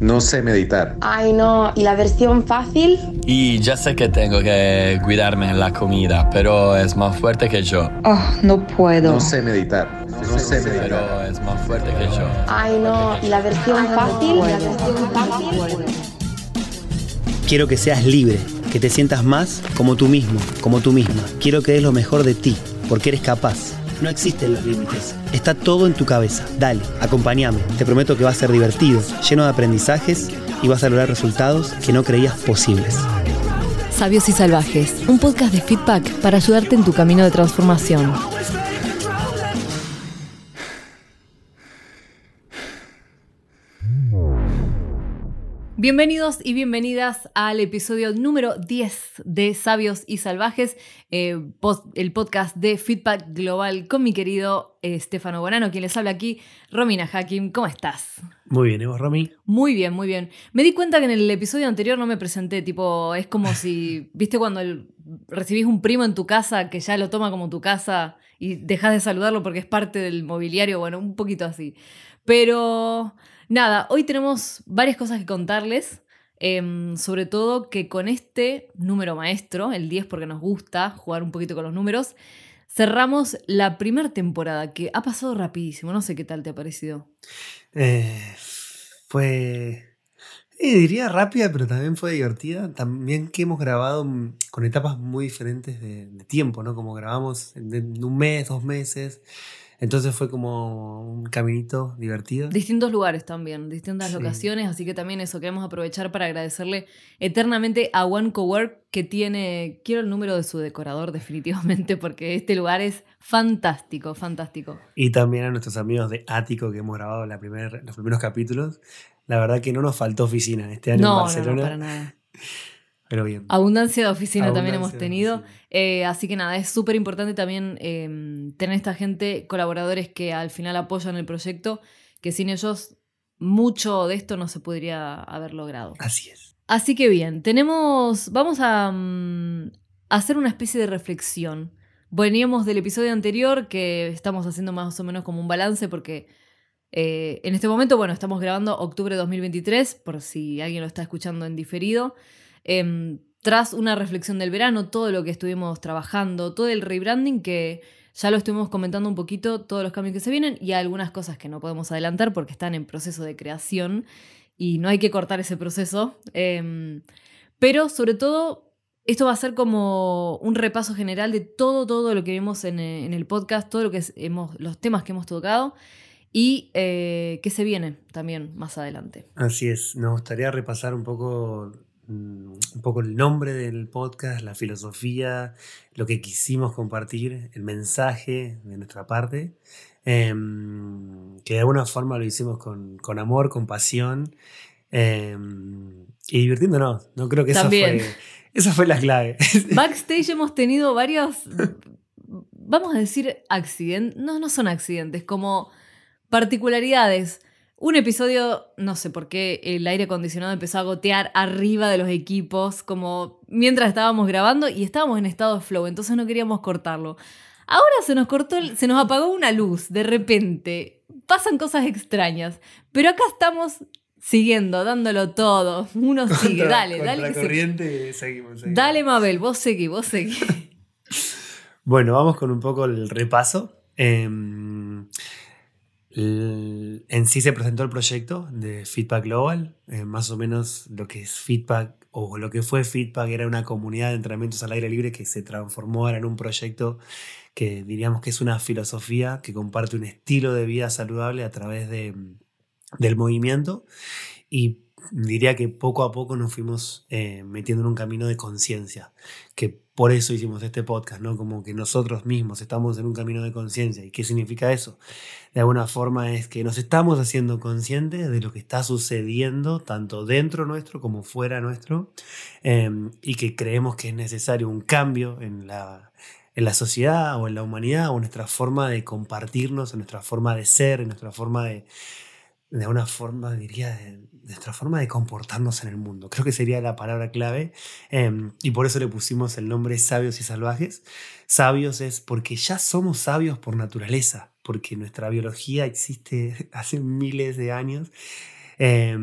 No sé meditar. Ay, no. ¿Y la versión fácil? Y ya sé que tengo que cuidarme en la comida, pero es más fuerte que yo. Oh, no puedo. No sé meditar. No sé meditar. Pero es más fuerte que yo. Ay, no. ¿Y la versión fácil? ¿La versión fácil? Quiero que seas libre, que te sientas más como tú mismo, como tú misma. Quiero que des lo mejor de ti, porque eres capaz. No existen los límites. Está todo en tu cabeza. Dale, acompáñame. Te prometo que va a ser divertido, lleno de aprendizajes y vas a lograr resultados que no creías posibles. Sabios y Salvajes, un podcast de feedback para ayudarte en tu camino de transformación. Bienvenidos y bienvenidas al episodio número 10 de Sabios y Salvajes, eh, post- el podcast de Feedback Global con mi querido eh, Stefano Bonano, quien les habla aquí, Romina Hakim. ¿Cómo estás? Muy bien, ¿y vos, Romy? Muy bien, muy bien. Me di cuenta que en el episodio anterior no me presenté, tipo, es como si, viste cuando el- recibís un primo en tu casa que ya lo toma como tu casa y dejas de saludarlo porque es parte del mobiliario, bueno, un poquito así. Pero nada, hoy tenemos varias cosas que contarles, em, sobre todo que con este número maestro, el 10 porque nos gusta jugar un poquito con los números, cerramos la primera temporada que ha pasado rapidísimo, no sé qué tal te ha parecido. Eh, fue, diría rápida, pero también fue divertida. También que hemos grabado mm, con etapas muy diferentes de, de tiempo, ¿no? Como grabamos en, en un mes, dos meses. Entonces fue como un caminito divertido. Distintos lugares también, distintas Sí. locaciones, así que también eso queremos aprovechar para agradecerle eternamente a One Cowork que tiene, quiero el número de su decorador definitivamente porque este lugar es fantástico, fantástico. Y también a nuestros amigos de Ático que hemos grabado la primer- los primeros capítulos. La verdad que no nos faltó oficina este año en No, no, no, Barcelona. para nada. Pero bien. Abundancia de oficina también hemos tenido. Eh, así que nada, es súper importante también eh, tener esta gente, colaboradores que al final apoyan el proyecto, que sin ellos mucho de esto no se podría haber logrado. Así es. Así que bien, tenemos. Vamos a mm, hacer una especie de reflexión. Veníamos del episodio anterior que estamos haciendo más o menos como un balance porque eh, en este momento, bueno, estamos grabando octubre de 2023, por si alguien lo está escuchando en diferido. Em, tras una reflexión del verano, todo lo que estuvimos trabajando, todo el rebranding que ya lo estuvimos comentando un poquito, todos los cambios que se vienen y algunas cosas que no podemos adelantar porque están en proceso de creación y no hay que cortar ese proceso. Em, pero sobre todo, esto va a ser como un repaso general de todo, todo lo que vimos en, eh, el podcast, todo lo que hemos, los temas que hemos tocado y eh, qué se viene también más adelante. Así es, nos gustaría repasar un poco, un poco el nombre del podcast, la filosofía, lo que quisimos compartir, el mensaje de nuestra parte, em, que de alguna forma lo hicimos con, con amor, con pasión em, y divirtiéndonos. No creo que esa También. fue, esa fue la clave. Backstage hemos tenido varios, vamos a decir accidentes, no, no son accidentes, como particularidades. Un episodio, no sé por qué el aire acondicionado empezó a gotear arriba de los equipos, como mientras estábamos grabando y estábamos en estado de flow, entonces no queríamos cortarlo. Ahora se nos cortó, se nos apagó una luz de repente. Pasan cosas extrañas, pero acá estamos siguiendo, dándolo todo. Uno sigue, Contra- dale, contra dale. se- corriente, seguimos, seguimos. Dale, Mabel, vos seguí, vos seguí. Bueno, vamos con un poco el repaso. Em, en sí se presentó el proyecto de Feedback Global. eh, más o menos lo que es Feedback o lo que fue Feedback era una comunidad de entrenamientos al aire libre que se transformó ahora en un proyecto que diríamos que es una filosofía que comparte un estilo de vida saludable a través de, del movimiento. Y diría que poco a poco nos fuimos eh, metiendo en un camino de conciencia, que por eso hicimos este podcast, ¿no? Como que nosotros mismos estamos en un camino de conciencia. ¿Y qué significa eso? De alguna forma es que nos estamos haciendo conscientes de lo que está sucediendo tanto dentro nuestro como fuera nuestro eh, y que creemos que es necesario un cambio en la, en la sociedad o en la humanidad o nuestra forma de compartirnos, en nuestra forma de ser, en nuestra forma de, de alguna forma, diría, de, nuestra forma de comportarnos en el mundo. Creo que sería la palabra clave eh, y por eso le pusimos el nombre Sabios y Salvajes. Sabios es porque ya somos sabios por naturaleza, porque nuestra biología existe hace miles de años. Eh,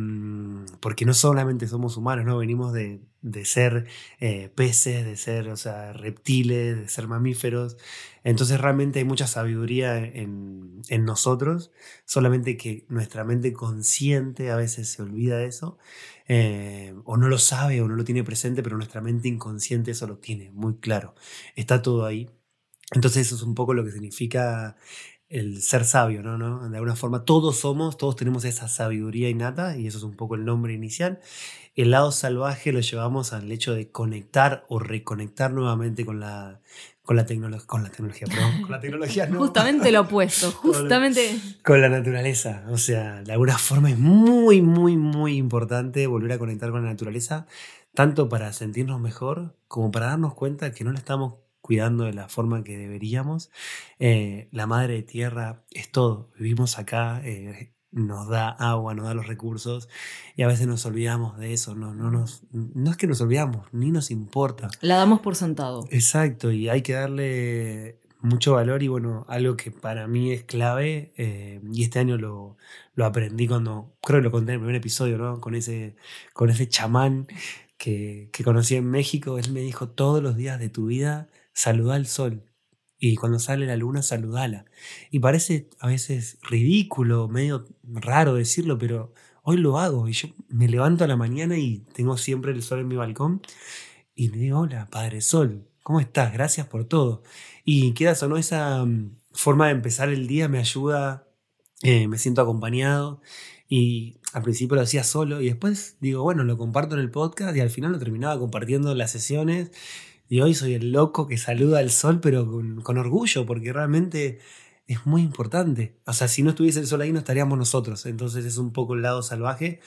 porque no solamente somos humanos, ¿no? Venimos de, de ser eh, peces, de ser, o sea, reptiles, de ser mamíferos. Entonces realmente hay mucha sabiduría en, en nosotros, solamente que nuestra mente consciente a veces se olvida de eso, eh, o no lo sabe o no lo tiene presente, pero nuestra mente inconsciente eso lo tiene muy claro. Está todo ahí. Entonces eso es un poco lo que significa el ser sabio, ¿no? ¿no? De alguna forma todos somos, todos tenemos esa sabiduría innata y eso es un poco el nombre inicial. El lado salvaje lo llevamos al hecho de conectar o reconectar nuevamente con la, con la, con la tecnología, perdón, con la tecnología no. Justamente lo opuesto, justamente. Con la naturaleza, o sea, de alguna forma es muy, muy, muy importante volver a conectar con la naturaleza, tanto para sentirnos mejor como para darnos cuenta que no le estamos cuidando de la forma que deberíamos. Eh, la madre tierra es todo. Vivimos acá, eh, nos da agua, nos da los recursos y a veces nos olvidamos de eso. No, no, nos, no es que nos olvidamos, ni nos importa. La damos por sentado. Exacto, y hay que darle mucho valor y bueno, algo que para mí es clave eh, y este año lo, lo, aprendí cuando, creo que lo conté en el primer episodio, ¿no? Con ese, con ese chamán que, que conocí en México, él me dijo todos los días de tu vida saluda al sol. Y cuando sale la luna, saludala. Y parece a veces ridículo, medio raro decirlo, pero hoy lo hago. Y yo me levanto a la mañana y tengo siempre el sol en mi balcón. Y le digo, hola, Padre Sol, ¿cómo estás? Gracias por todo. Y queda o no, esa mm, forma de empezar el día me ayuda, eh, me siento acompañado. Y al principio lo hacía solo y después digo, bueno, lo comparto en el podcast y al final lo terminaba compartiendo en las sesiones y hoy soy el loco que saluda al sol, pero con, orgullo, porque realmente es muy importante. O sea, si no estuviese el sol ahí, no estaríamos nosotros. Entonces es un poco el lado salvaje.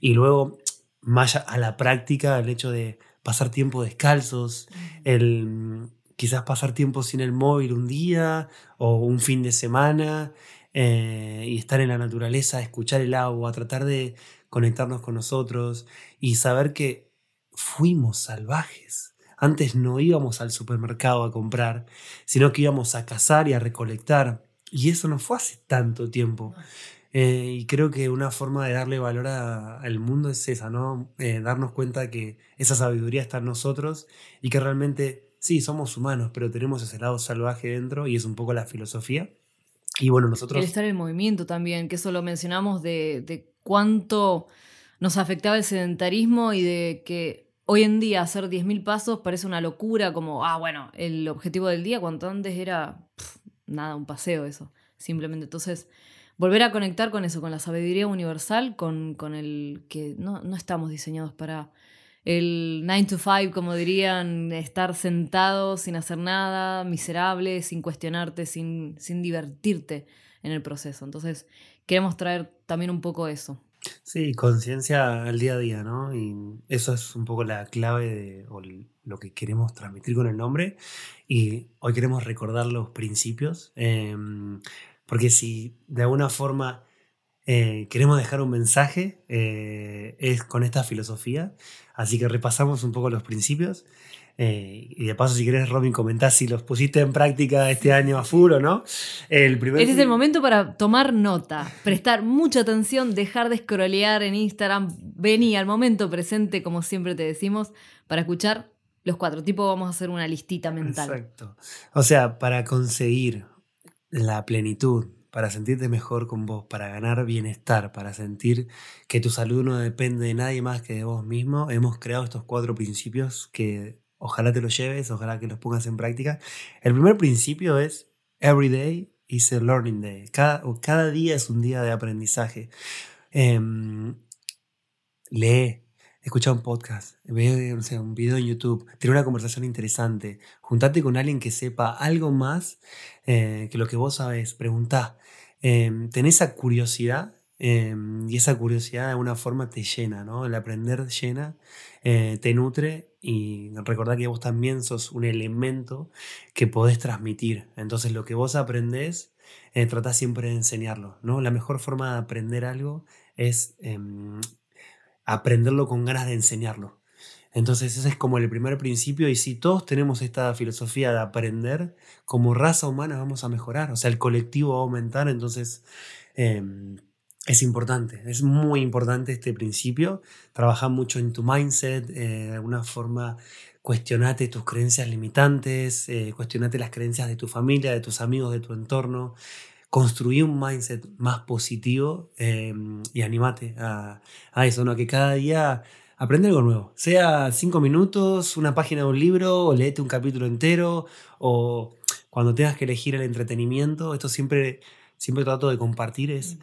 Y luego, más a la práctica, el hecho de pasar tiempo descalzos, el quizás pasar tiempo sin el móvil un día o un fin de semana eh, y estar en la naturaleza, escuchar el agua, tratar de conectarnos con nosotros y saber que fuimos salvajes. Antes no íbamos al supermercado a comprar, sino que íbamos a cazar y a recolectar. Y eso no fue hace tanto tiempo. Eh, y creo que una forma de darle valor al mundo es esa, ¿no? Eh, darnos cuenta que esa sabiduría está en nosotros y que realmente, sí, somos humanos, pero tenemos ese lado salvaje dentro y es un poco la filosofía. Y bueno, nosotros... El estar en movimiento también, que eso lo mencionamos de, de cuánto nos afectaba el sedentarismo y de que Hoy en día hacer 10.000 pasos parece una locura, como, ah, bueno, el objetivo del día, cuanto antes era, nada, un paseo eso, simplemente. Entonces, volver a conectar con eso, con la sabiduría universal, con, con el que no, no estamos diseñados para el 9 to 5, como dirían, estar sentado sin hacer nada, miserable, sin cuestionarte, sin, sin divertirte en el proceso. Entonces, queremos traer también un poco eso. Sí, conciencia al día a día, ¿no? Y eso es un poco la clave de lo que queremos transmitir con el nombre. Y hoy queremos recordar los principios, em, porque si de alguna forma eh, queremos dejar un mensaje, eh, es con esta filosofía. Así que repasamos un poco los principios. Eh, y de paso, si querés, Robin, comentás si los pusiste en práctica este año a full o no. El primer... Este es el momento para tomar nota, prestar mucha atención, dejar de scrollear en Instagram, vení al momento presente, como siempre te decimos, para escuchar los cuatro. Tipo, vamos a hacer una listita mental. Exacto. O sea, para conseguir la plenitud, para sentirte mejor con vos, para ganar bienestar, para sentir que tu salud no depende de nadie más que de vos mismo, hemos creado estos cuatro principios que Ojalá te los lleves, ojalá que los pongas en práctica. El primer principio es every day is a learning day. Cada, cada día es un día de aprendizaje. Em, lee, escucha un podcast, ve un video en YouTube, tiene una conversación interesante, juntate con alguien que sepa algo más eh, que lo que vos sabes, preguntá. Eh, esa curiosidad em, y esa curiosidad de alguna forma te llena, ¿no? El aprender llena, eh, te nutre y recordad que vos también sos un elemento que podés transmitir. Entonces lo que vos aprendés, eh, tratás siempre de enseñarlo. ¿no? La mejor forma de aprender algo es em, aprenderlo con ganas de enseñarlo. Entonces ese es como el primer principio y si todos tenemos esta filosofía de aprender, como raza humana vamos a mejorar, o sea, el colectivo va a aumentar, entonces em, es importante, es muy importante este principio. Trabajar mucho en tu mindset, eh, de alguna forma cuestionate tus creencias limitantes, eh, cuestionate las creencias de tu familia, de tus amigos, de tu entorno. Construir un mindset más positivo eh, y animate a, a eso, ¿no? Que cada día aprende algo nuevo. Sea cinco minutos, una página de un libro, o leete un capítulo entero, o cuando tengas que elegir el entretenimiento, esto siempre, siempre trato de compartir, es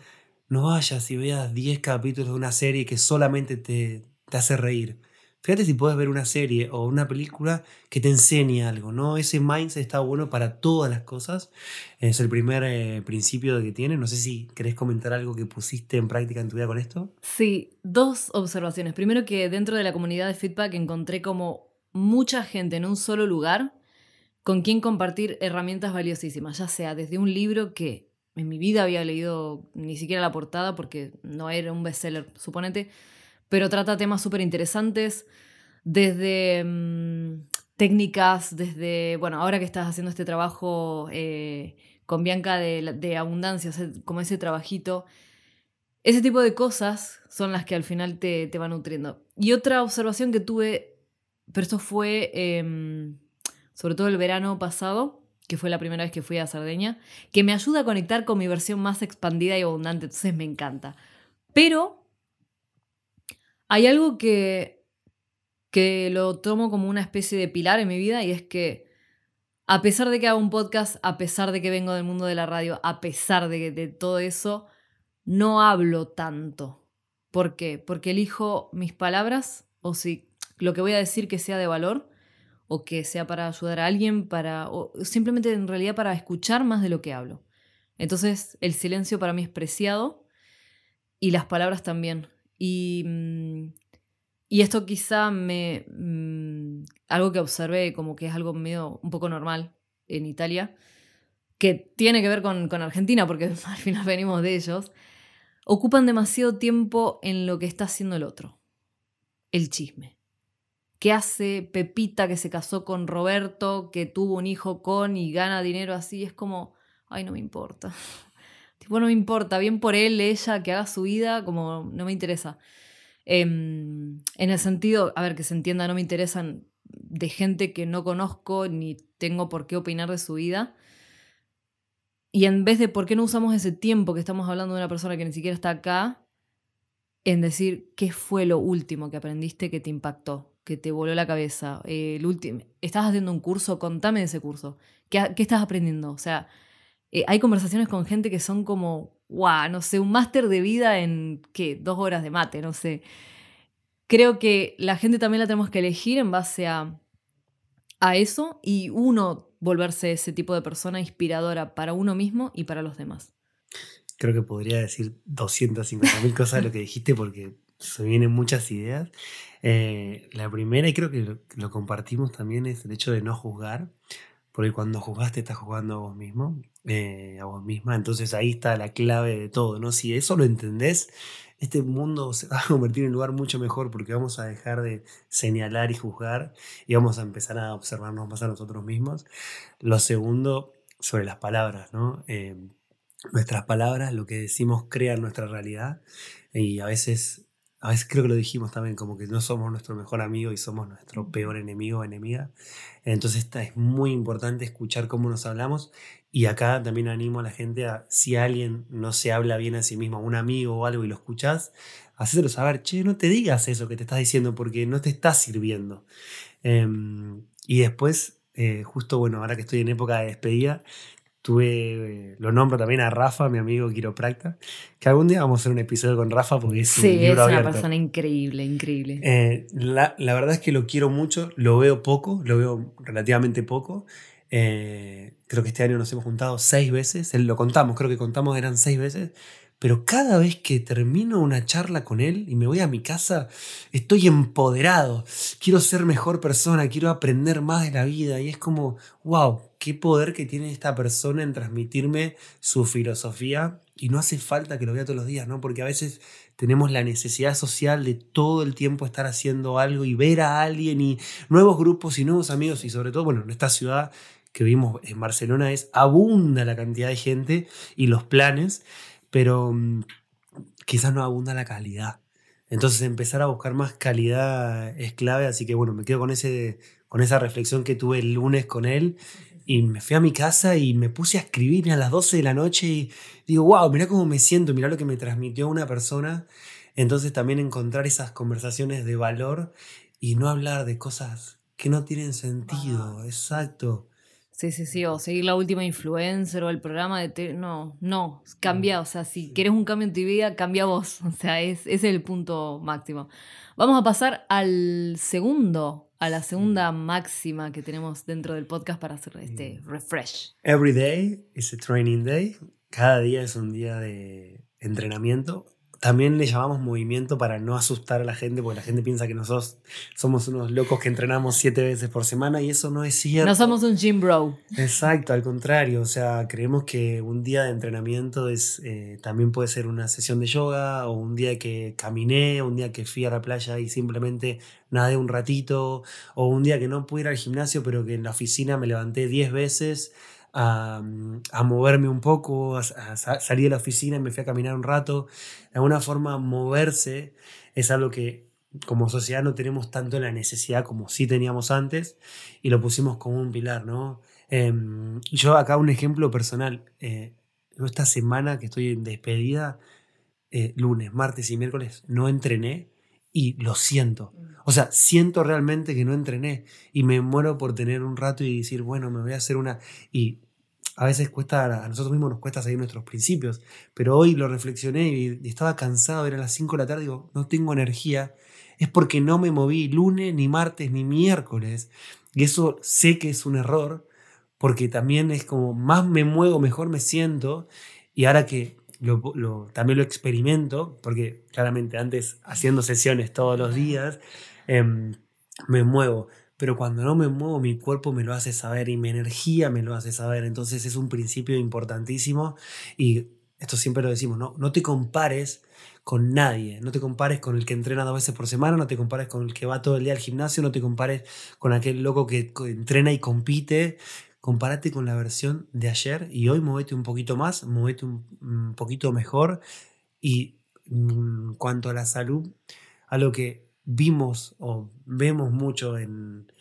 no vayas y veas 10 capítulos de una serie que solamente te, te hace reír. Fíjate si puedes ver una serie o una película que te enseñe algo, ¿no? Ese mindset está bueno para todas las cosas. Es el primer eh, principio que tiene. No sé si querés comentar algo que pusiste en práctica en tu vida con esto. Sí, dos observaciones. Primero que dentro de la comunidad de feedback encontré como mucha gente en un solo lugar con quien compartir herramientas valiosísimas, ya sea desde un libro que en mi vida había leído ni siquiera la portada porque no era un bestseller, suponete, pero trata temas súper interesantes, desde mm, técnicas, desde, bueno, ahora que estás haciendo este trabajo eh, con Bianca de, abundancia, como ese trabajito, ese tipo de cosas son las que al final te, te van nutriendo. Y otra observación que tuve, pero esto fue em, sobre todo el verano pasado, que fue la primera vez que fui a Sardeña, que me ayuda a conectar con mi versión más expandida y abundante, entonces me encanta. Pero hay algo que, que lo tomo como una especie de pilar en mi vida y es que a pesar de que hago un podcast, a pesar de que vengo del mundo de la radio, a pesar de, de todo eso, no hablo tanto. ¿Por qué? Porque elijo mis palabras o si lo que voy a decir que sea de valor o que sea para ayudar a alguien, para, o simplemente en realidad para escuchar más de lo que hablo. Entonces el silencio para mí es preciado y las palabras también. Y, mm, y esto quizá me... Mm, algo que observé como que es algo medio un poco normal en Italia, que tiene que ver con, con Argentina, porque al final venimos de ellos, ocupan demasiado tiempo en lo que está haciendo el otro. El chisme. ¿Qué hace Pepita que se casó con Roberto, que tuvo un hijo con y gana dinero así? Es como, ay, no me importa. Tipo, no me importa, bien por él, ella, que haga su vida, como no me interesa. Em, en el sentido, a ver, que se entienda, no me interesan de gente que no conozco ni tengo por qué opinar de su vida. Y en vez de por qué no usamos ese tiempo que estamos hablando de una persona que ni siquiera está acá, en decir qué fue lo último que aprendiste que te impactó, que te voló la cabeza. el último, estás haciendo un curso, contame de ese curso. ¿Qué, qué estás aprendiendo? O sea, eh, hay conversaciones con gente que son como, wow, no sé, un máster de vida en, ¿qué? Dos horas de mate, no sé. Creo que la gente también la tenemos que elegir en base a, a eso y uno volverse ese tipo de persona inspiradora para uno mismo y para los demás. Creo que podría decir 250 mil cosas de lo que dijiste porque se vienen muchas ideas. Eh, la primera, y creo que lo, compartimos también, es el hecho de no juzgar, porque cuando juzgaste estás jugando a vos mismo. Eh, a vos misma. Entonces ahí está la clave de todo, ¿no? Si eso lo entendés, este mundo se va a convertir en un lugar mucho mejor porque vamos a dejar de señalar y juzgar y vamos a empezar a observarnos más a nosotros mismos. Lo segundo, sobre las palabras, ¿no? Eh, nuestras palabras, lo que decimos, crea nuestra realidad y a veces a veces creo que lo dijimos también, como que no somos nuestro mejor amigo y somos nuestro peor enemigo o enemiga. Entonces es muy importante escuchar cómo nos hablamos y acá también animo a la gente a, si alguien no se habla bien a sí mismo, a un amigo o algo y lo escuchás, hacérselo saber, che, no te digas eso que te estás diciendo porque no te está sirviendo. Um, y después, eh, justo bueno, ahora que estoy en época de despedida, Tuve, lo nombro también a Rafa, mi amigo quiropracta, que algún día vamos a hacer un episodio con Rafa porque es sí, un libro es abierto. una persona increíble, increíble. Eh, la, la, verdad es que lo quiero mucho, lo veo poco, lo veo relativamente poco. Eh, creo que este año nos hemos juntado seis veces, lo contamos, creo que contamos eran seis veces, pero cada vez que termino una charla con él y me voy a mi casa, estoy empoderado, quiero ser mejor persona, quiero aprender más de la vida. Y es como, wow, qué poder que tiene esta persona en transmitirme su filosofía y no hace falta que lo vea todos los días, ¿no? Porque a veces tenemos la necesidad social de todo el tiempo estar haciendo algo y ver a alguien y nuevos grupos y nuevos amigos. Y sobre todo, bueno, en esta ciudad que vivimos en Barcelona es abunda la cantidad de gente y los planes, pero quizás no abunda la calidad. Entonces empezar a buscar más calidad es clave, así que bueno, me quedo con, ese, con esa reflexión que tuve el lunes con él y me fui a mi casa y me puse a escribir a las 12 de la noche y digo, wow, mira cómo me siento, mira lo que me transmitió una persona. Entonces también encontrar esas conversaciones de valor y no hablar de cosas que no tienen sentido, exacto. Sí, sí, sí, o seguir la última influencer o el programa de... te- No, no, cambia, o sea, si quieres un cambio en tu vida, cambia vos, o sea, es, ese es el punto máximo. Vamos a pasar al segundo, a la segunda máxima que tenemos dentro del podcast para hacer este refresh. Every day is a training day. Cada día es un día de entrenamiento. También le llamamos movimiento para no asustar a la gente, porque la gente piensa que nosotros somos unos locos que entrenamos siete veces por semana y eso no es cierto. No somos un gym bro. Exacto, al contrario. O sea, creemos que un día de entrenamiento es, eh, también puede ser una sesión de yoga o un día que caminé, un día que fui a la playa y simplemente nadé un ratito, o un día que no pude ir al gimnasio, pero que en la oficina me levanté 10 veces a, a moverme un poco, a, a sa- salí de la oficina y me fui a caminar un rato. De alguna forma, moverse es algo que como sociedad no tenemos tanto la necesidad como sí teníamos antes y lo pusimos como un pilar, ¿no? Em, yo acá un ejemplo personal. eh, esta semana que estoy en despedida, eh, lunes, martes y miércoles, no entrené y lo siento. O sea, siento realmente que no entrené y me muero por tener un rato y decir, bueno, me voy a hacer una... Y a veces cuesta, a nosotros mismos nos cuesta seguir nuestros principios, pero hoy lo reflexioné y, estaba cansado, era las 5 de la tarde, digo, no tengo energía, es porque no me moví lunes, ni martes, ni miércoles. Y eso sé que es un error, porque también es como más me muevo, mejor me siento. Y ahora que lo, también lo experimento, porque claramente antes haciendo sesiones todos los días, em, me muevo. Pero cuando no me muevo, mi cuerpo me lo hace saber y mi energía me lo hace saber. Entonces es un principio importantísimo. Y esto siempre lo decimos, ¿no? No te compares con nadie. No te compares con el que entrena dos veces por semana, no te compares con el que va todo el día al gimnasio, no te compares con aquel loco que entrena y compite. Compárate con la versión de ayer y hoy movete un poquito más, movete un, poquito mejor. Y mm, en cuanto a la salud, algo que vimos o vemos mucho en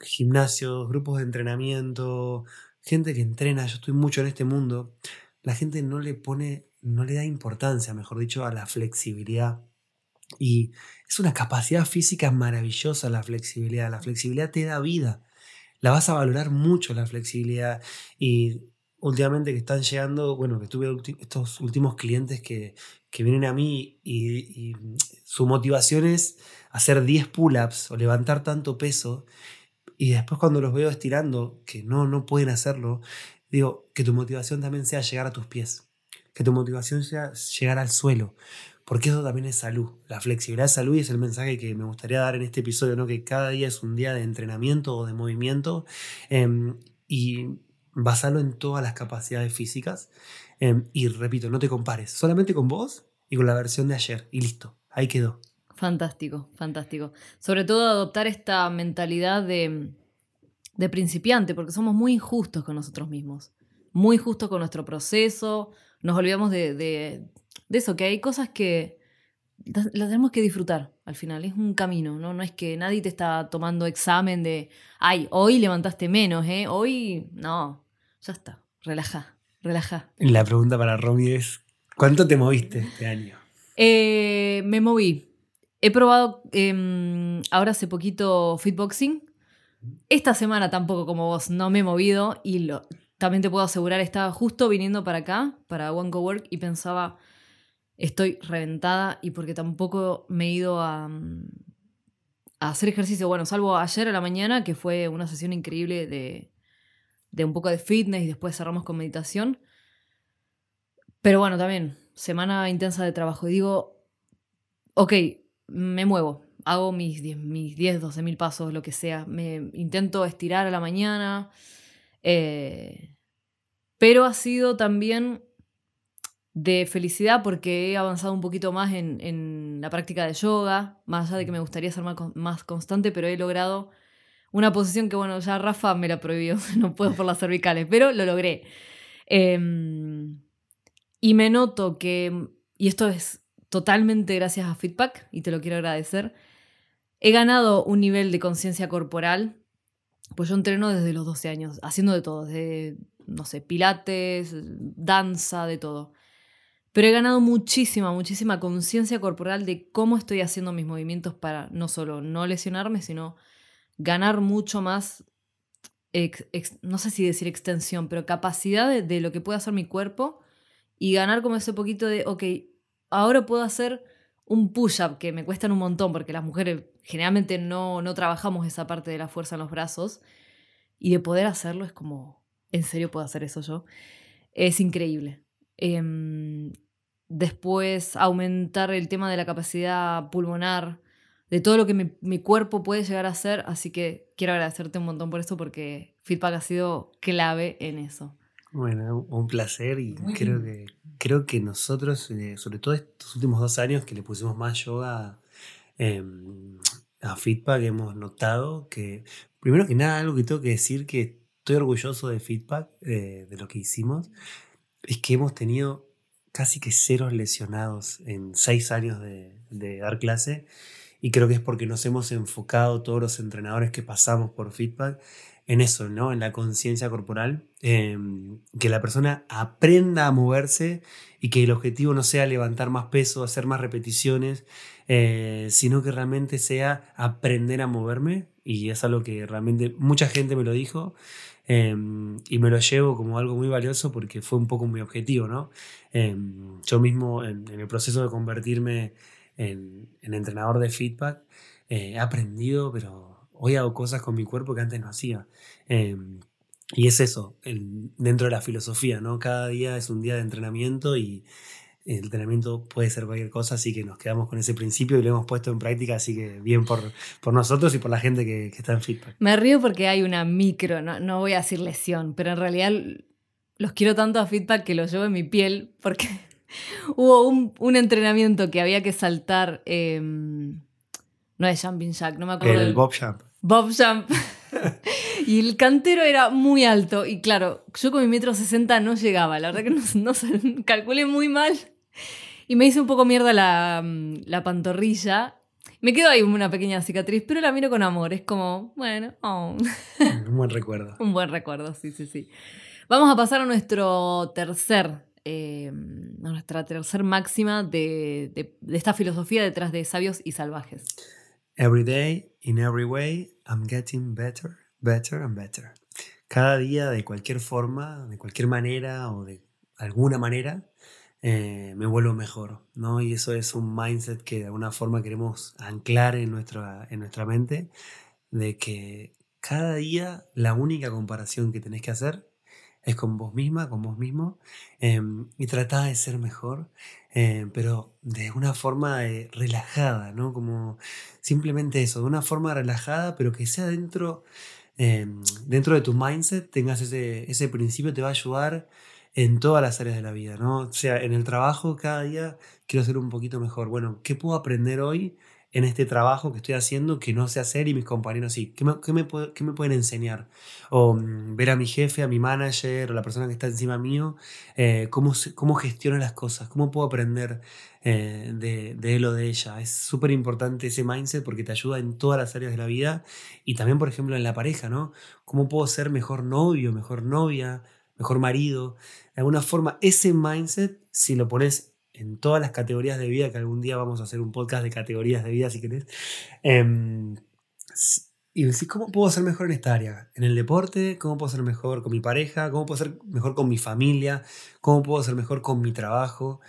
gimnasios, grupos de entrenamiento, gente que entrena, yo estoy mucho en este mundo, la gente no le pone, no le da importancia, mejor dicho, a la flexibilidad. Y es una capacidad física maravillosa la flexibilidad. La flexibilidad te da vida. La vas a valorar mucho la flexibilidad. Y últimamente que están llegando, bueno, que tuve estos últimos clientes que, que vienen a mí y, y su motivación es hacer 10 pull-ups o levantar tanto peso. Y después cuando los veo estirando, que no, no pueden hacerlo, digo, que tu motivación también sea llegar a tus pies. Que tu motivación sea llegar al suelo. Porque eso también es salud. La flexibilidad es salud y es el mensaje que me gustaría dar en este episodio, ¿no? Que cada día es un día de entrenamiento o de movimiento em, y basarlo en todas las capacidades físicas. Em, y repito, no te compares, solamente con vos y con la versión de ayer. Y listo, ahí quedó. Fantástico, fantástico. Sobre todo adoptar esta mentalidad de, de principiante, porque somos muy injustos con nosotros mismos. Muy injustos con nuestro proceso. Nos olvidamos de, de- de eso, que hay cosas que las tenemos que disfrutar al final. Es un camino, ¿no? No es que nadie te está tomando examen de, ay, hoy levantaste menos, ¿eh? Hoy, no, ya está. Relaja, relaja. La pregunta para Romy es, ¿cuánto te moviste este año? Eh, me moví. He probado em, ahora hace poquito fitboxing. Esta semana tampoco como vos no me he movido y lo, también te puedo asegurar, estaba justo viniendo para acá, para One Go Work, y pensaba, estoy reventada y porque tampoco me he ido a, mm, a hacer ejercicio. Bueno, salvo ayer a la mañana, que fue una sesión increíble de, de un poco de fitness y después cerramos con meditación. Pero bueno, también, semana intensa de trabajo. Y digo, ok, me muevo, hago mis 10, mis 10 12 mil pasos, lo que sea. Me intento estirar a la mañana. eh, pero ha sido también de felicidad porque he avanzado un poquito más en, en la práctica de yoga, más allá de que me gustaría ser más, más constante, pero he logrado una posición que, bueno, ya Rafa me la prohibió, no puedo por las cervicales, pero lo logré. Em, y me noto que y esto es totalmente gracias a Feedback y te lo quiero agradecer, he ganado un nivel de conciencia corporal, pues yo entreno desde los 12 años, haciendo de todo, de, no sé, pilates, danza, de todo. Pero he ganado muchísima, muchísima conciencia corporal de cómo estoy haciendo mis movimientos para no solo no lesionarme, sino ganar mucho más, no sé si decir extensión, pero capacidad de, de lo que puede hacer mi cuerpo y ganar como ese poquito de, ok, ahora puedo hacer un push-up que me cuestan un montón porque las mujeres generalmente no, no trabajamos esa parte de la fuerza en los brazos y de poder hacerlo es como, ¿en serio puedo hacer eso yo? Es increíble. Em, después aumentar el tema de la capacidad pulmonar, de todo lo que mi, mi cuerpo puede llegar a hacer, así que quiero agradecerte un montón por esto porque Feedback ha sido clave en eso. Bueno, un placer y Muy creo que, creo que nosotros, eh, sobre todo estos últimos dos años que le pusimos más yoga eh, a Feedback, hemos notado que, primero que nada, algo que tengo que decir que estoy orgulloso de Feedback, eh, de lo que hicimos, es que hemos tenido casi que ceros lesionados en seis años de, dar clase y creo que es porque nos hemos enfocado todos los entrenadores que pasamos por feedback en eso, ¿no? En la conciencia corporal, eh, que la persona aprenda a moverse y que el objetivo no sea levantar más peso, hacer más repeticiones, eh, sino que realmente sea aprender a moverme y es algo que realmente mucha gente me lo dijo eh, y me lo llevo como algo muy valioso porque fue un poco mi objetivo, ¿no? Eh, yo mismo en, el proceso de convertirme en, en entrenador de feedback eh, he aprendido, pero hoy hago cosas con mi cuerpo que antes no hacía. Eh, y es eso, dentro de la filosofía, ¿no? Cada día es un día de entrenamiento y el entrenamiento puede ser cualquier cosa, así que nos quedamos con ese principio y lo hemos puesto en práctica, así que bien por, por nosotros y por la gente que, que está en feedback. Me río porque hay una micro, no, no voy a decir lesión, pero en realidad los quiero tanto a feedback que los llevo en mi piel porque hubo un, un entrenamiento que había que saltar, eh, no es jumping jack, no me acuerdo. El del- Bob Champ. Bob Jump. y el cantero era muy alto y claro, yo con mi metro sesenta no llegaba, la verdad que no, no calculé muy mal y me hice un poco mierda la, mm, la pantorrilla. Me quedó ahí una pequeña cicatriz, pero la miro con amor, es como, bueno, oh. Un buen recuerdo. Un buen recuerdo, sí, sí, sí. Vamos a pasar a nuestro tercer, eh, a nuestra tercer máxima de, de- de esta filosofía detrás de sabios y salvajes. Every day, in every way, I'm getting better, better and better. Cada día, de cualquier forma, de cualquier manera o de alguna manera, eh, me vuelvo mejor, ¿no? Y eso es un mindset que de alguna forma queremos anclar en nuestra, en nuestra mente, de que cada día la única comparación que tenés que hacer es con vos misma, con vos mismo, eh, y tratá de ser mejor, eh, pero de una forma eh, relajada, ¿no? Como simplemente eso, de una forma relajada, pero que sea dentro, eh, dentro de tu mindset, tengas ese, ese principio, te va a ayudar en todas las áreas de la vida, ¿no? O sea, en el trabajo cada día quiero ser un poquito mejor. Bueno, ¿qué puedo aprender hoy en este trabajo que estoy haciendo que no sé hacer y mis compañeros sí? ¿Qué me, qué me, qué pueden enseñar? O mm, ver a mi jefe, a mi manager o la persona que está encima mío, eh, cómo, cómo gestiona las cosas, cómo puedo aprender eh, de, de él de ella. Es súper importante ese mindset porque te ayuda en todas las áreas de la vida y también, por ejemplo, en la pareja, ¿no? ¿Cómo puedo ser mejor novio, mejor novia, mejor marido? De alguna forma, ese mindset, si lo pones en todas las categorías de vida, que algún día vamos a hacer un podcast de categorías de vida, si querés, s- y decís, ¿cómo puedo ser mejor en esta área? En el deporte, ¿cómo puedo ser mejor con mi pareja? ¿Cómo puedo ser mejor con mi familia? ¿Cómo puedo ser mejor con mi trabajo?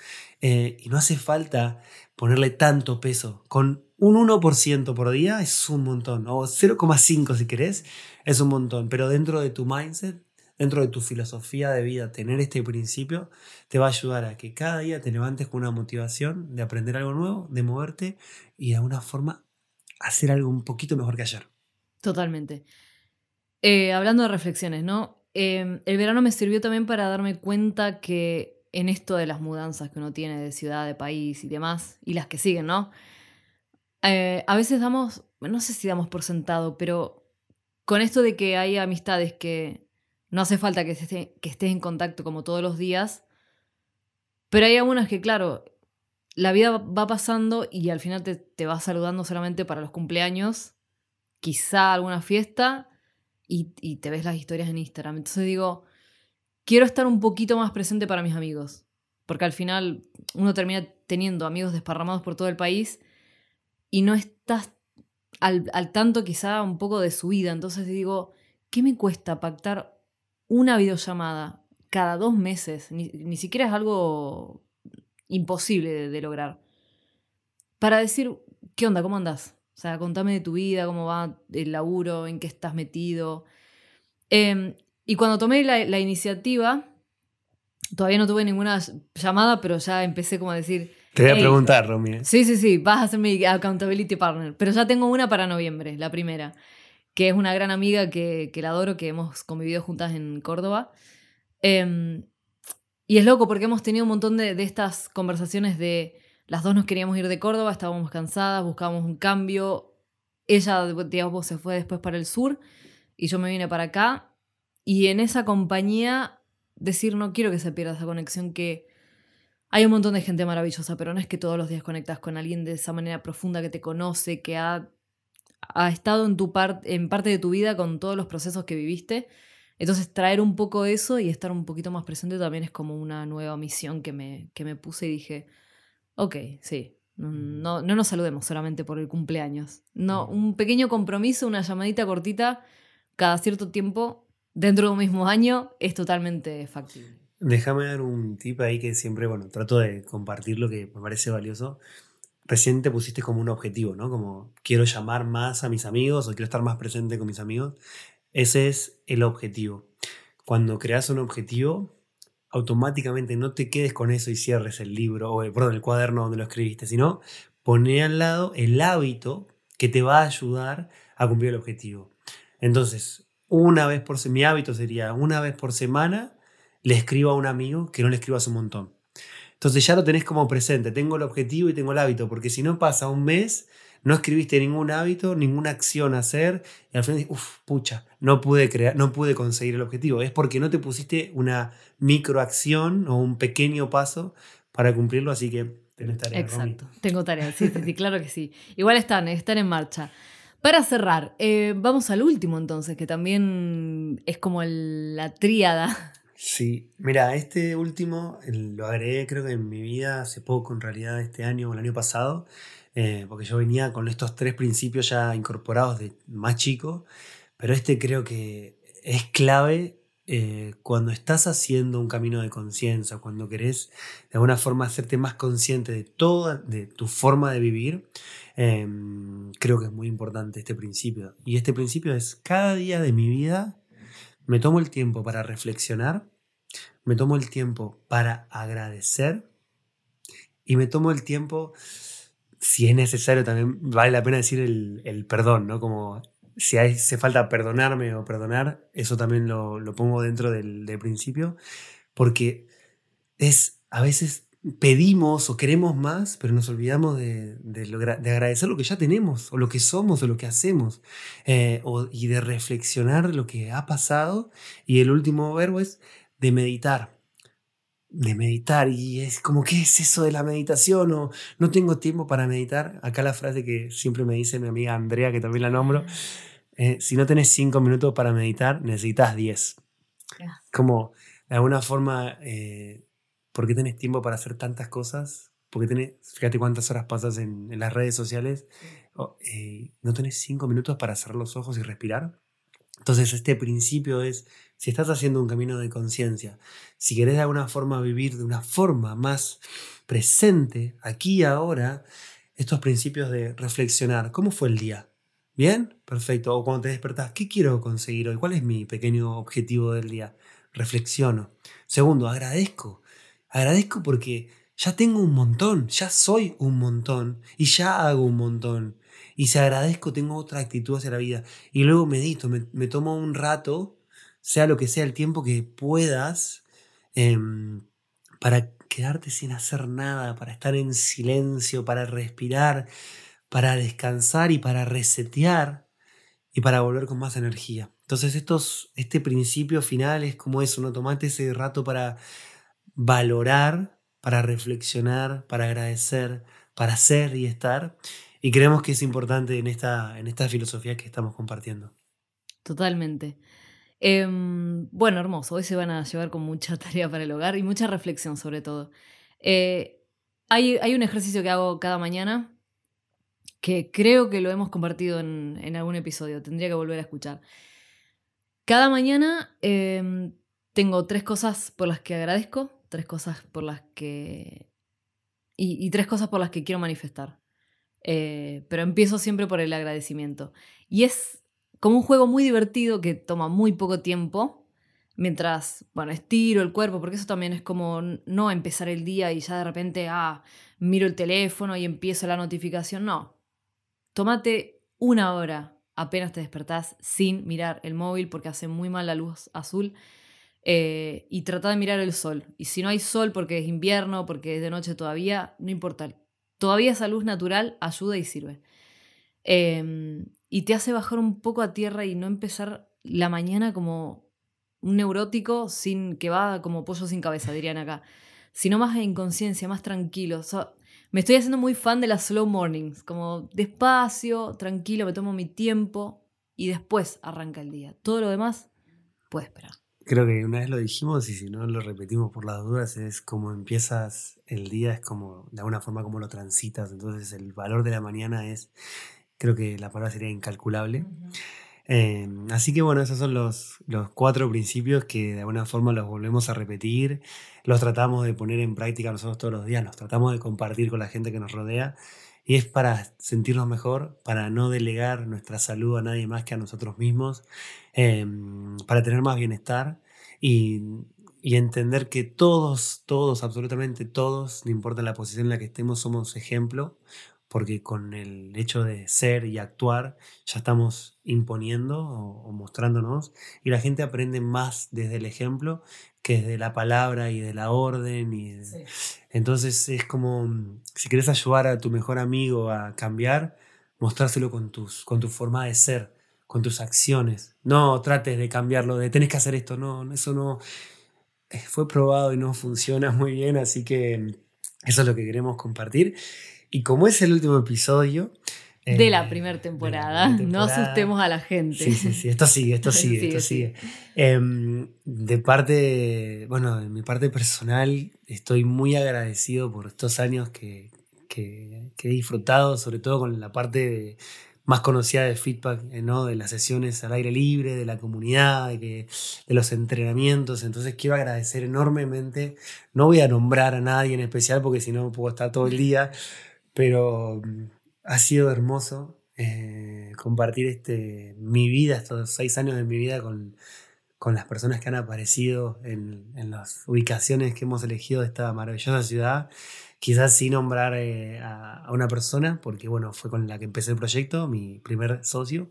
Eh, y no hace falta ponerle tanto peso. Con un 1% por día es un montón, o 0,5 si querés, es un montón. Pero dentro de tu mindset, dentro de tu filosofía de vida, tener este principio te va a ayudar a que cada día te levantes con una motivación de aprender algo nuevo, de moverte y de alguna forma hacer algo un poquito mejor que ayer. Totalmente. Eh, hablando de reflexiones, ¿no? Eh, el verano me sirvió también para darme cuenta que en esto de las mudanzas que uno tiene de ciudad, de país y demás, y las que siguen, ¿no? Eh, a veces damos, no sé si damos por sentado, pero con esto de que hay amistades que no hace falta que, esté- estés en contacto como todos los días, pero hay algunas que, claro, la vida va pasando y al final te, vas saludando solamente para los cumpleaños, quizá alguna fiesta, y, te ves las historias en Instagram. Entonces digo, quiero estar un poquito más presente para mis amigos, porque al final uno termina teniendo amigos desparramados por todo el país y no estás al tanto quizá un poco de su vida. Entonces digo, ¿qué me cuesta pactar una videollamada cada dos meses? Ni, ni siquiera es algo imposible de, de lograr. Para decir, ¿qué onda? ¿Cómo andás? O sea, contame de tu vida, cómo va el laburo, en qué estás metido. Eh, y cuando tomé la, la, iniciativa, todavía no tuve ninguna llamada, pero ya empecé como a decir... Te voy a hey, preguntar, Romy. Sí, sí, sí, vas a ser mi accountability partner. Pero ya tengo una para noviembre, la primera, que es una gran amiga que, que la adoro, que hemos convivido juntas en Córdoba. Eh, y es loco porque hemos tenido un montón de, de estas conversaciones de las dos nos queríamos ir de Córdoba, estábamos cansadas, buscábamos un cambio. Ella, digamos, se fue después para el sur y yo me vine para acá. Y en esa compañía, decir no quiero que se pierda esa conexión, que hay un montón de gente maravillosa, pero no es que todos los días conectas con alguien de esa manera profunda que te conoce, que ha, ha estado en, tu part, en parte de tu vida con todos los procesos que viviste. Entonces traer un poco eso y estar un poquito más presente también es como una nueva misión que me, que me puse y dije, Ok, sí. No, no nos saludemos solamente por el cumpleaños. No, un pequeño compromiso, una llamadita cortita cada cierto tiempo dentro de un mismo año es totalmente factible. Déjame dar un tip ahí que siempre, bueno, trato de compartir lo que me parece valioso. Recién te pusiste como un objetivo, ¿no? Como quiero llamar más a mis amigos o quiero estar más presente con mis amigos. Ese es el objetivo. Cuando creas un objetivo, automáticamente no te quedes con eso y cierres el libro, o el cuaderno donde lo escribiste, sino poné al lado el hábito que te va a ayudar a cumplir el objetivo. Entonces, una vez por mi hábito sería una vez por semana le escribo a un amigo que no le escribas un montón. Entonces ya lo tenés como presente, tengo el objetivo y tengo el hábito, porque si no pasa un mes no escribiste ningún hábito, ninguna acción a hacer, y al final, uff, pucha, no pude, crear, no pude conseguir el objetivo. Es porque no te pusiste una microacción o un pequeño paso para cumplirlo, así que tenés tarea. Exacto, tengo tarea, sí, sí, sí, claro que sí. Igual están, están en marcha. Para cerrar, eh, vamos al último entonces, que también es como la tríada. Sí, mira, este último lo agregué creo que en mi vida hace poco, en realidad este año o el año pasado, eh, porque yo venía con estos tres principios ya incorporados de más chico, pero este creo que es clave eh, cuando estás haciendo un camino de conciencia, cuando querés de alguna forma hacerte más consciente de toda de tu forma de vivir, eh, creo que es muy importante este principio. Y este principio es cada día de mi vida me tomo el tiempo para reflexionar, me tomo el tiempo para agradecer y me tomo el tiempo si es necesario, también vale la pena decir el, el perdón, ¿no? Como si hace falta perdonarme o perdonar, eso también lo, lo pongo dentro del, del, principio, porque es a veces pedimos o queremos más, pero nos olvidamos de, de, de agradecer lo que ya tenemos, o lo que somos, o lo que hacemos, eh, o, y de reflexionar lo que ha pasado. Y el último verbo es de meditar de meditar y es como, ¿qué es eso de la meditación? O no tengo tiempo para meditar. Acá la frase que siempre me dice mi amiga Andrea, que también la nombro, eh, si no tenés cinco minutos para meditar, necesitas diez. Como, de alguna forma, eh, ¿por qué tenés tiempo para hacer tantas cosas? Porque tenés, fíjate cuántas horas pasas en, las redes sociales. Eh, ¿No tenés cinco minutos para cerrar los ojos y respirar? Entonces, este principio es si estás haciendo un camino de conciencia, si querés de alguna forma vivir de una forma más presente, aquí y ahora, estos principios de reflexionar, ¿cómo fue el día? ¿Bien? Perfecto. O cuando te despertás, ¿qué quiero conseguir hoy? ¿Cuál es mi pequeño objetivo del día? Reflexiono. Segundo, agradezco. Agradezco porque ya tengo un montón, ya soy un montón y ya hago un montón. Y si agradezco, tengo otra actitud hacia la vida. Y luego medito, me, me tomo un rato sea lo que sea el tiempo que puedas, eh, para quedarte sin hacer nada, para estar en silencio, para respirar, para descansar y para resetear y para volver con más energía. Entonces estos, este principio final es como eso, no tomate ese rato para valorar para reflexionar, para agradecer, para ser y estar. Y creemos que es importante en esta, en filosofía que estamos compartiendo. Totalmente. Em, bueno, hermoso. Hoy se van a llevar con mucha tarea para el hogar y mucha reflexión sobre todo. Eh, hay, hay, un ejercicio que hago cada mañana que creo que lo hemos compartido en, en algún episodio. Tendría que volver a escuchar. Cada mañana em, tengo tres cosas por las que agradezco, tres cosas por las que... y, tres cosas por las que quiero manifestar. Eh, pero empiezo siempre por el agradecimiento. Y es como un juego muy divertido que toma muy poco tiempo, mientras, bueno, estiro el cuerpo, porque eso también es como no empezar el día y ya de repente, ah, miro el teléfono y empiezo la notificación. No. Tómate una hora apenas te despertás sin mirar el móvil porque hace muy mal la luz azul. Eh, y trata de mirar el sol. Y si no hay sol porque es invierno, porque es de noche todavía, no importa. Todavía esa luz natural ayuda y sirve. Em, y te hace bajar un poco a tierra y no empezar la mañana como un neurótico sin que va como pollo sin cabeza, dirían acá. Sino más en conciencia, más tranquilo. me estoy haciendo muy fan de las slow mornings, como despacio, tranquilo, me tomo mi tiempo y después arranca el día. Todo lo demás puede esperar. Creo que una vez lo dijimos y si no lo repetimos por las dudas, es como empiezas el día, es como de alguna forma como lo transitas, entonces el valor de la mañana es, creo que la palabra sería incalculable. Eh, así que bueno, esos son los, los cuatro principios que de alguna forma los volvemos a repetir, los tratamos de poner en práctica nosotros todos los días, los tratamos de compartir con la gente que nos rodea. Y es para sentirnos mejor, para no delegar nuestra salud a nadie más que a nosotros mismos, em, para tener más bienestar y, y, entender que todos, todos, absolutamente todos, no importa la posición en la que estemos, somos ejemplo, porque con el hecho de ser y actuar ya estamos imponiendo o, mostrándonos y la gente aprende más desde el ejemplo que desde la palabra y de la orden. Y Entonces es como, si quieres ayudar a tu mejor amigo a cambiar, mostrárselo con, tus, con tu forma de ser, con tus acciones. No trates de cambiarlo, de tenés que hacer esto, no, eso no eh, fue probado y no funciona muy bien, así que eso es lo que queremos compartir. Y como es el último episodio... de la primera temporada. no asustemos a la gente. Sí, sí, sí, esto sigue, esto sigue, esto sigue. Em, de parte, bueno, de mi parte personal, estoy muy agradecido por estos años que, que, he disfrutado, sobre todo con la parte más conocida de feedback, eh, ¿no? de las sesiones al aire libre, de la comunidad, de, los entrenamientos. Entonces quiero agradecer enormemente. No voy a nombrar a nadie en especial porque si no puedo estar todo el día, pero mm, ha sido hermoso eh, compartir este, mi vida, estos seis años de mi vida con, con las personas que han aparecido en, en, las ubicaciones que hemos elegido de esta maravillosa ciudad. Quizás sin nombrar eh, a, una persona, porque bueno, fue con la que empecé el proyecto, mi primer socio,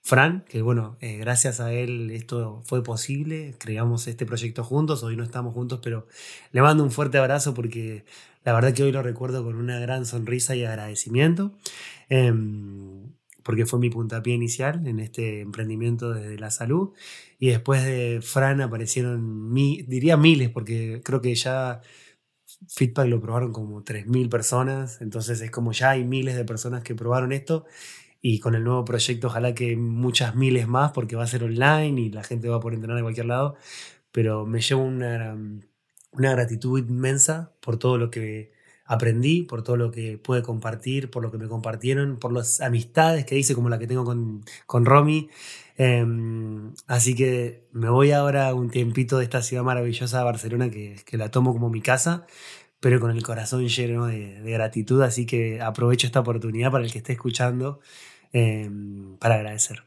Fran, que bueno, eh, gracias a él esto fue posible, creamos este proyecto juntos, hoy no estamos juntos, pero le mando un fuerte abrazo porque la verdad que hoy lo recuerdo con una gran sonrisa y agradecimiento, em, porque fue mi puntapié inicial en este emprendimiento desde la salud. Y después de Fran aparecieron, mi, diría miles, porque creo que ya Feedback lo probaron como 3.000 personas, entonces es como ya hay miles de personas que probaron esto y con el nuevo proyecto ojalá que muchas miles más porque va a ser online y la gente va a poder entrenar de cualquier lado, pero me llevo una una gratitud inmensa por todo lo que aprendí, por todo lo que pude compartir, por lo que me compartieron, por las amistades que hice, como la que tengo con, con Romy. Em, así que me voy ahora un tiempito de esta ciudad maravillosa de Barcelona, que, que la tomo como mi casa, pero con el corazón lleno de, gratitud. Así que aprovecho esta oportunidad para el que esté escuchando em, para agradecer.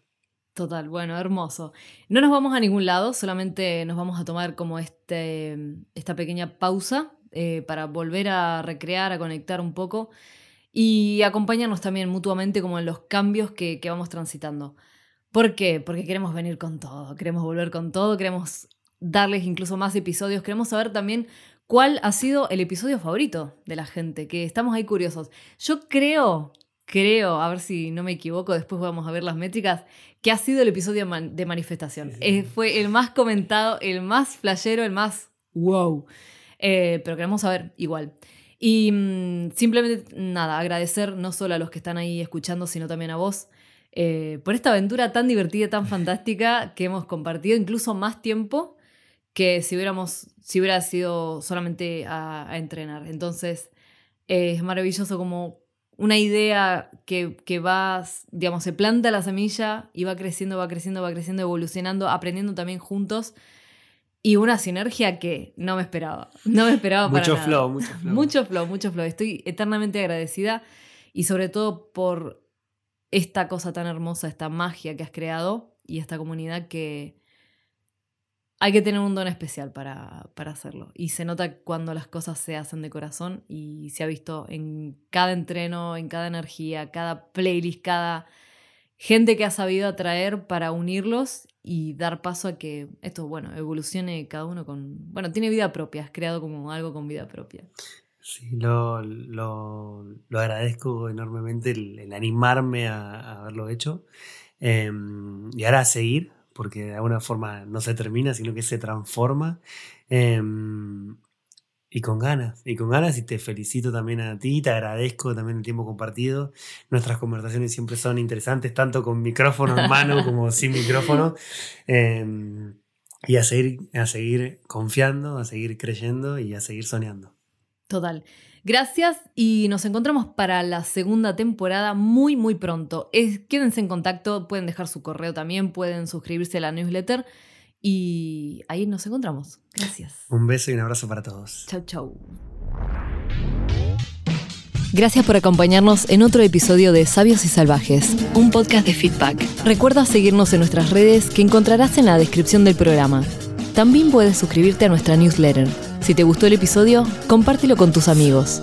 Total, bueno, hermoso. No nos vamos a ningún lado, solamente nos vamos a tomar como este, esta pequeña pausa eh, para volver a recrear, a conectar un poco y acompañarnos también mutuamente como en los cambios que, que vamos transitando. ¿Por qué? Porque queremos venir con todo, queremos volver con todo, queremos darles incluso más episodios, queremos saber también cuál ha sido el episodio favorito de la gente, que estamos ahí curiosos. Yo creo creo, a ver si no me equivoco, después vamos a ver las métricas, que ha sido el episodio de manifestación. Eh, fue el más comentado, el más flashero, el más wow. Eh, pero queremos saber igual. Y mm, simplemente, nada, agradecer no solo a los que están ahí escuchando, sino también a vos. eh, por esta aventura tan divertida, tan fantástica que hemos compartido incluso más tiempo que si hubiéramos, si hubiera sido solamente a, entrenar. Entonces, eh, es maravilloso como una idea que, que va, digamos, se planta la semilla y va creciendo, va creciendo, va creciendo, evolucionando, aprendiendo también juntos. Y una sinergia que no me esperaba. No me esperaba para Mucho nada. flow, mucho flow. Mucho flow, mucho flow. Estoy eternamente agradecida y sobre todo por esta cosa tan hermosa, esta magia que has creado y esta comunidad que hay que tener un don especial para, para hacerlo. Y se nota cuando las cosas se hacen de corazón y se ha visto en cada entreno, en cada energía, cada playlist, cada gente que ha sabido atraer para unirlos y dar paso a que esto, bueno, evolucione cada uno con... Bueno, tiene vida propia, has creado como algo con vida propia. Sí, lo, lo, lo agradezco enormemente el, animarme a, a haberlo hecho. Eh, y ahora a seguir, porque de alguna forma no se termina, sino que se transforma. Eh, y con ganas, y con ganas, y te felicito también a ti, te agradezco también el tiempo compartido. Nuestras conversaciones siempre son interesantes, tanto con micrófono en mano como sin micrófono. Eh, y a seguir, a seguir confiando, a seguir creyendo y a seguir soñando. Total. Gracias y nos encontramos para la segunda temporada muy, muy pronto. Es- quédense en contacto, pueden dejar su correo también, pueden suscribirse a la newsletter y ahí nos encontramos. Gracias. Un beso y un abrazo para todos. Chau, chau. Gracias por acompañarnos en otro episodio de Sabios y Salvajes, un podcast de feedback. Recuerda seguirnos en nuestras redes que encontrarás en la descripción del programa. También puedes suscribirte a nuestra newsletter. Si te gustó el episodio, compártelo con tus amigos.